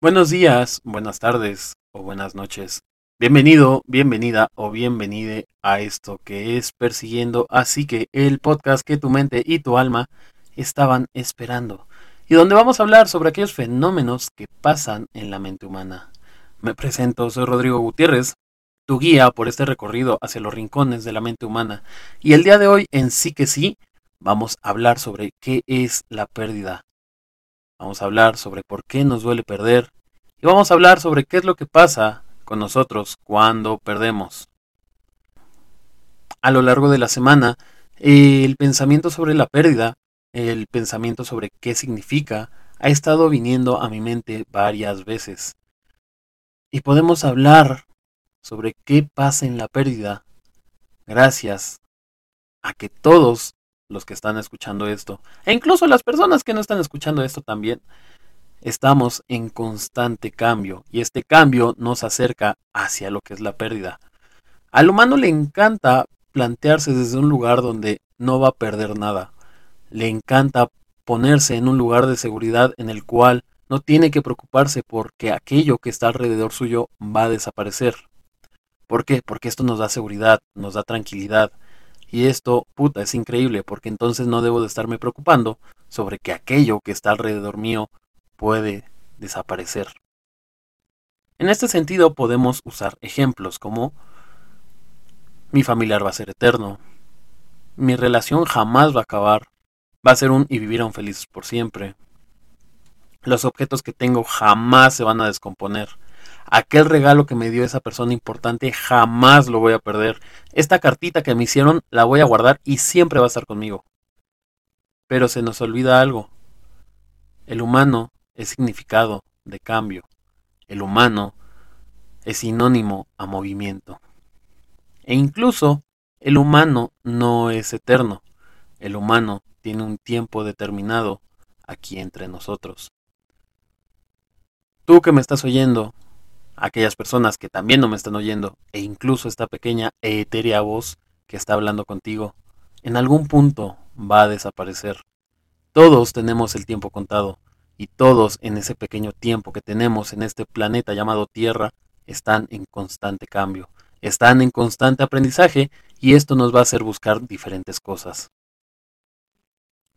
Buenos días, buenas tardes o buenas noches. Bienvenido, bienvenida o bienvenide a esto que es Persiguiendo Así que el podcast que tu mente y tu alma estaban esperando y donde vamos a hablar sobre aquellos fenómenos que pasan en la mente humana. Me presento, soy Rodrigo Gutiérrez, tu guía por este recorrido hacia los rincones de la mente humana y el día de hoy en sí que sí vamos a hablar sobre qué es la pérdida. Vamos a hablar sobre por qué nos duele perder y vamos a hablar sobre qué es lo que pasa con nosotros cuando perdemos. A lo largo de la semana, el pensamiento sobre la pérdida, el pensamiento sobre qué significa, ha estado viniendo a mi mente varias veces. Y podemos hablar sobre qué pasa en la pérdida gracias a que todos los que están escuchando esto, e incluso las personas que no están escuchando esto también, estamos en constante cambio y este cambio nos acerca hacia lo que es la pérdida. Al humano le encanta plantearse desde un lugar donde no va a perder nada. Le encanta ponerse en un lugar de seguridad en el cual no tiene que preocuparse porque aquello que está alrededor suyo va a desaparecer. ¿Por qué? Porque esto nos da seguridad, nos da tranquilidad, y esto, puta, es increíble porque entonces no debo de estarme preocupando sobre que aquello que está alrededor mío puede desaparecer. En este sentido podemos usar ejemplos como mi familiar va a ser eterno, mi relación jamás va a acabar, va a ser un y vivirán felices por siempre. Los objetos que tengo jamás se van a descomponer aquel regalo que me dio esa persona importante jamás lo voy a perder. Esta cartita que me hicieron la voy a guardar y siempre va a estar conmigo. Pero se nos olvida algo. El humano es significado de cambio. El humano es sinónimo a movimiento. E incluso el humano no es eterno. El humano tiene un tiempo determinado aquí entre nosotros. Tú que me estás oyendo, aquellas personas que también no me están oyendo, e incluso esta pequeña e etérea voz que está hablando contigo, en algún punto va a desaparecer. Todos tenemos el tiempo contado, y todos en ese pequeño tiempo que tenemos en este planeta llamado Tierra, están en constante cambio, están en constante aprendizaje, y esto nos va a hacer buscar diferentes cosas.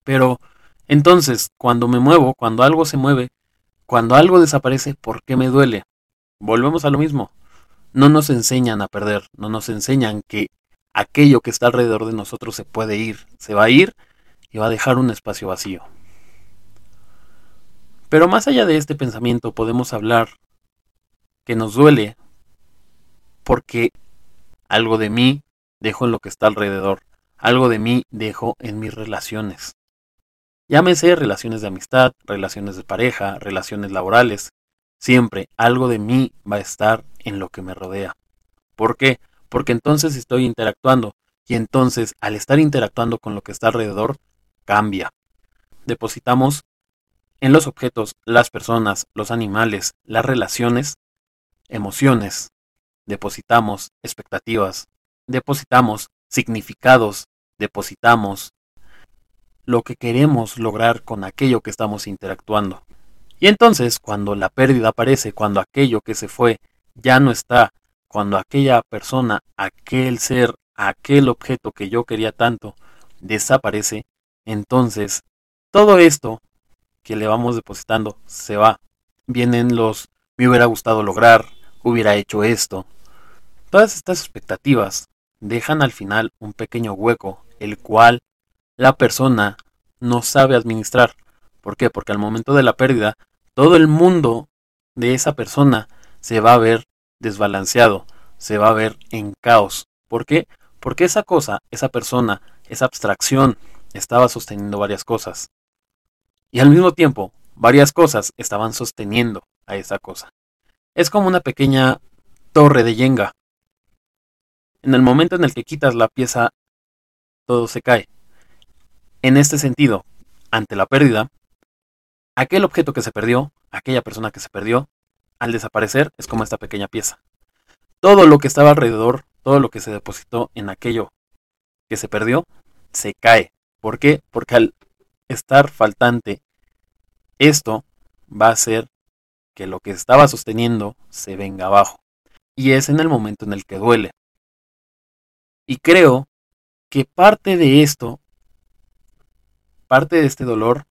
Pero, entonces, cuando me muevo, cuando algo se mueve, cuando algo desaparece, ¿por qué me duele? Volvemos a lo mismo. No nos enseñan a perder, no nos enseñan que aquello que está alrededor de nosotros se puede ir, se va a ir y va a dejar un espacio vacío. Pero más allá de este pensamiento podemos hablar que nos duele porque algo de mí dejo en lo que está alrededor, algo de mí dejo en mis relaciones. Llámese relaciones de amistad, relaciones de pareja, relaciones laborales, Siempre algo de mí va a estar en lo que me rodea. ¿Por qué? Porque entonces estoy interactuando y entonces al estar interactuando con lo que está alrededor, cambia. Depositamos en los objetos, las personas, los animales, las relaciones, emociones. Depositamos expectativas, depositamos significados, depositamos lo que queremos lograr con aquello que estamos interactuando. Y entonces, cuando la pérdida aparece, cuando aquello que se fue ya no está, cuando aquella persona, aquel ser, aquel objeto que yo quería tanto desaparece, entonces todo esto que le vamos depositando se va. Vienen los me hubiera gustado lograr, hubiera hecho esto. Todas estas expectativas dejan al final un pequeño hueco, el cual la persona no sabe administrar. ¿Por qué? Porque al momento de la pérdida todo el mundo de esa persona se va a ver desbalanceado, se va a ver en caos. ¿Por qué? Porque esa cosa, esa persona, esa abstracción estaba sosteniendo varias cosas. Y al mismo tiempo, varias cosas estaban sosteniendo a esa cosa. Es como una pequeña torre de yenga. En el momento en el que quitas la pieza, todo se cae. En este sentido, ante la pérdida, aquel objeto que se perdió, aquella persona que se perdió, al desaparecer es como esta pequeña pieza. Todo lo que estaba alrededor, todo lo que se depositó en aquello que se perdió, se cae. ¿Por qué? Porque al estar faltante, esto va a ser que lo que estaba sosteniendo se venga abajo. Y es en el momento en el que duele. Y creo que parte de esto, parte de este dolor,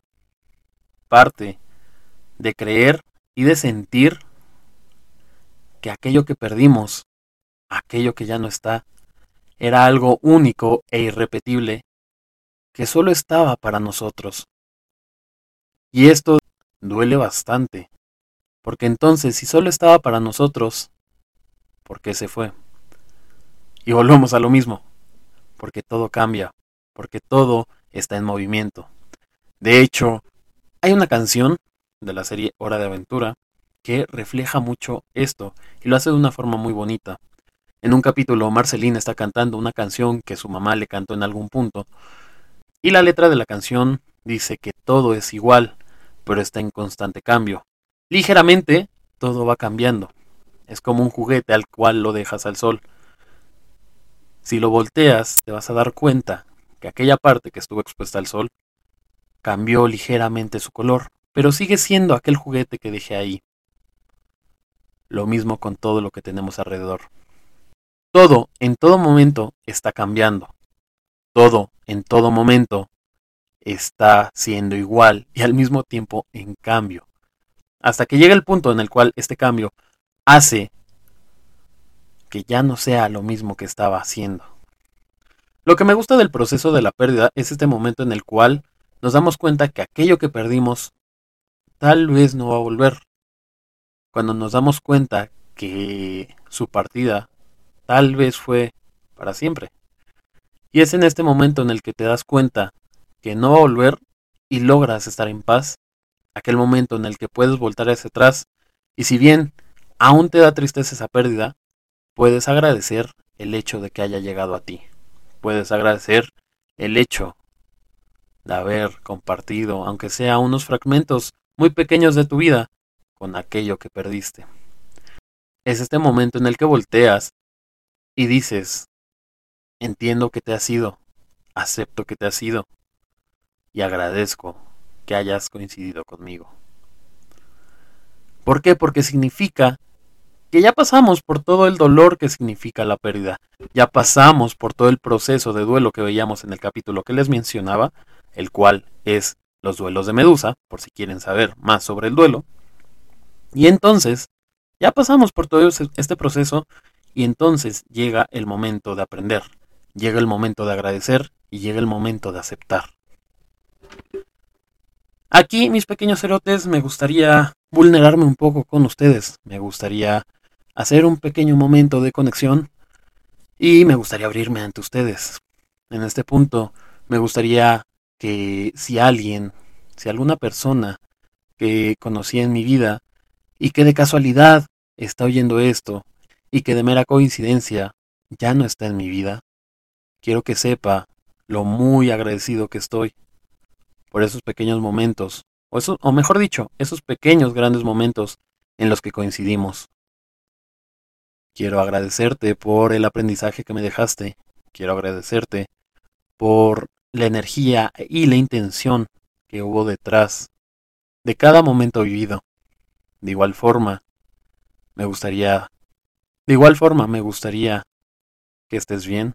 parte de creer y de sentir que aquello que perdimos, aquello que ya no está, era algo único e irrepetible que solo estaba para nosotros. Y esto duele bastante, porque entonces si solo estaba para nosotros, ¿por qué se fue? Y volvemos a lo mismo, porque todo cambia, porque todo está en movimiento. De hecho, hay una canción de la serie Hora de Aventura que refleja mucho esto y lo hace de una forma muy bonita. En un capítulo, Marceline está cantando una canción que su mamá le cantó en algún punto, y la letra de la canción dice que todo es igual, pero está en constante cambio. Ligeramente, todo va cambiando. Es como un juguete al cual lo dejas al sol. Si lo volteas, te vas a dar cuenta que aquella parte que estuvo expuesta al sol cambió ligeramente su color, pero sigue siendo aquel juguete que dejé ahí. Lo mismo con todo lo que tenemos alrededor. Todo, en todo momento, está cambiando todo en todo momento está siendo igual y al mismo tiempo en cambio. Hasta que llega el punto en el cual este cambio hace que ya no sea lo mismo que estaba haciendo. Lo que me gusta del proceso de la pérdida es este momento en el cual nos damos cuenta que aquello que perdimos tal vez no va a volver. Cuando nos damos cuenta que su partida tal vez fue para siempre. Y es en este momento en el que te das cuenta que no va a volver y logras estar en paz. Aquel momento en el que puedes voltar hacia atrás y si bien aún te da tristeza esa pérdida, puedes agradecer el hecho de que haya llegado a ti. Puedes agradecer el hecho de haber compartido, aunque sea unos fragmentos muy pequeños de tu vida, con aquello que perdiste. Es este momento en el que volteas y dices, Entiendo que te has ido, acepto que te has ido y agradezco que hayas coincidido conmigo. ¿Por qué? Porque significa que ya pasamos por todo el dolor que significa la pérdida, ya pasamos por todo el proceso de duelo que veíamos en el capítulo que les mencionaba, el cual es los duelos de Medusa, por si quieren saber más sobre el duelo. Y entonces, ya pasamos por todo este proceso y entonces llega el momento de aprender, llega el momento de agradecer y llega el momento de aceptar. Aquí, mis pequeños cerotes, me gustaría vulnerarme un poco con ustedes. Me gustaría hacer un pequeño momento de conexión y me gustaría abrirme ante ustedes. En este punto, me gustaría que si alguien, si alguna persona que conocí en mi vida y que de casualidad está oyendo esto y que de mera coincidencia ya no está en mi vida, quiero que sepa lo muy agradecido que estoy por esos pequeños momentos, o, eso, o mejor dicho, esos pequeños grandes momentos en los que coincidimos. Quiero agradecerte por el aprendizaje que me dejaste, quiero agradecerte por la energía y la intención que hubo detrás de cada momento vivido. De igual forma, me gustaría, de igual forma me gustaría que estés bien,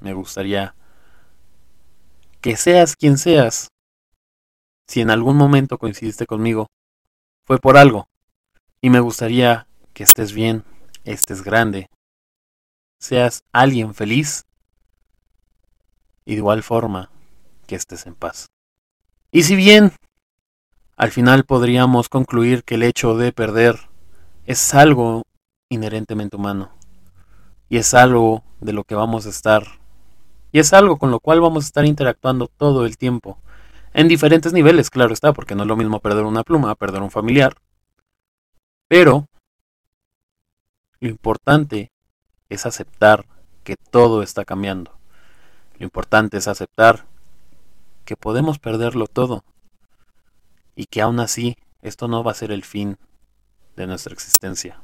me gustaría que seas quien seas. Si en algún momento coincidiste conmigo, fue por algo. Y me gustaría que estés bien, estés grande, seas alguien feliz y de igual forma que estés en paz. Y si bien al final podríamos concluir que el hecho de perder es algo inherentemente humano y es algo de lo que vamos a estar y es algo con lo cual vamos a estar interactuando todo el tiempo. En diferentes niveles, claro está, porque no es lo mismo perder una pluma perder un familiar. Pero lo importante es aceptar que todo está cambiando. Lo importante es aceptar que podemos perderlo todo y que aún así esto no va a ser el fin de nuestra existencia.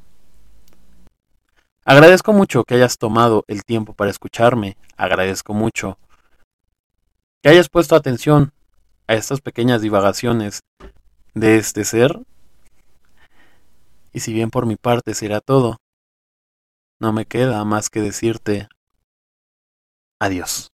Agradezco mucho que hayas tomado el tiempo para escucharme. Agradezco mucho que hayas puesto atención a estas pequeñas divagaciones de este ser Y si bien por mi parte será todo, no me queda más que decirte adiós.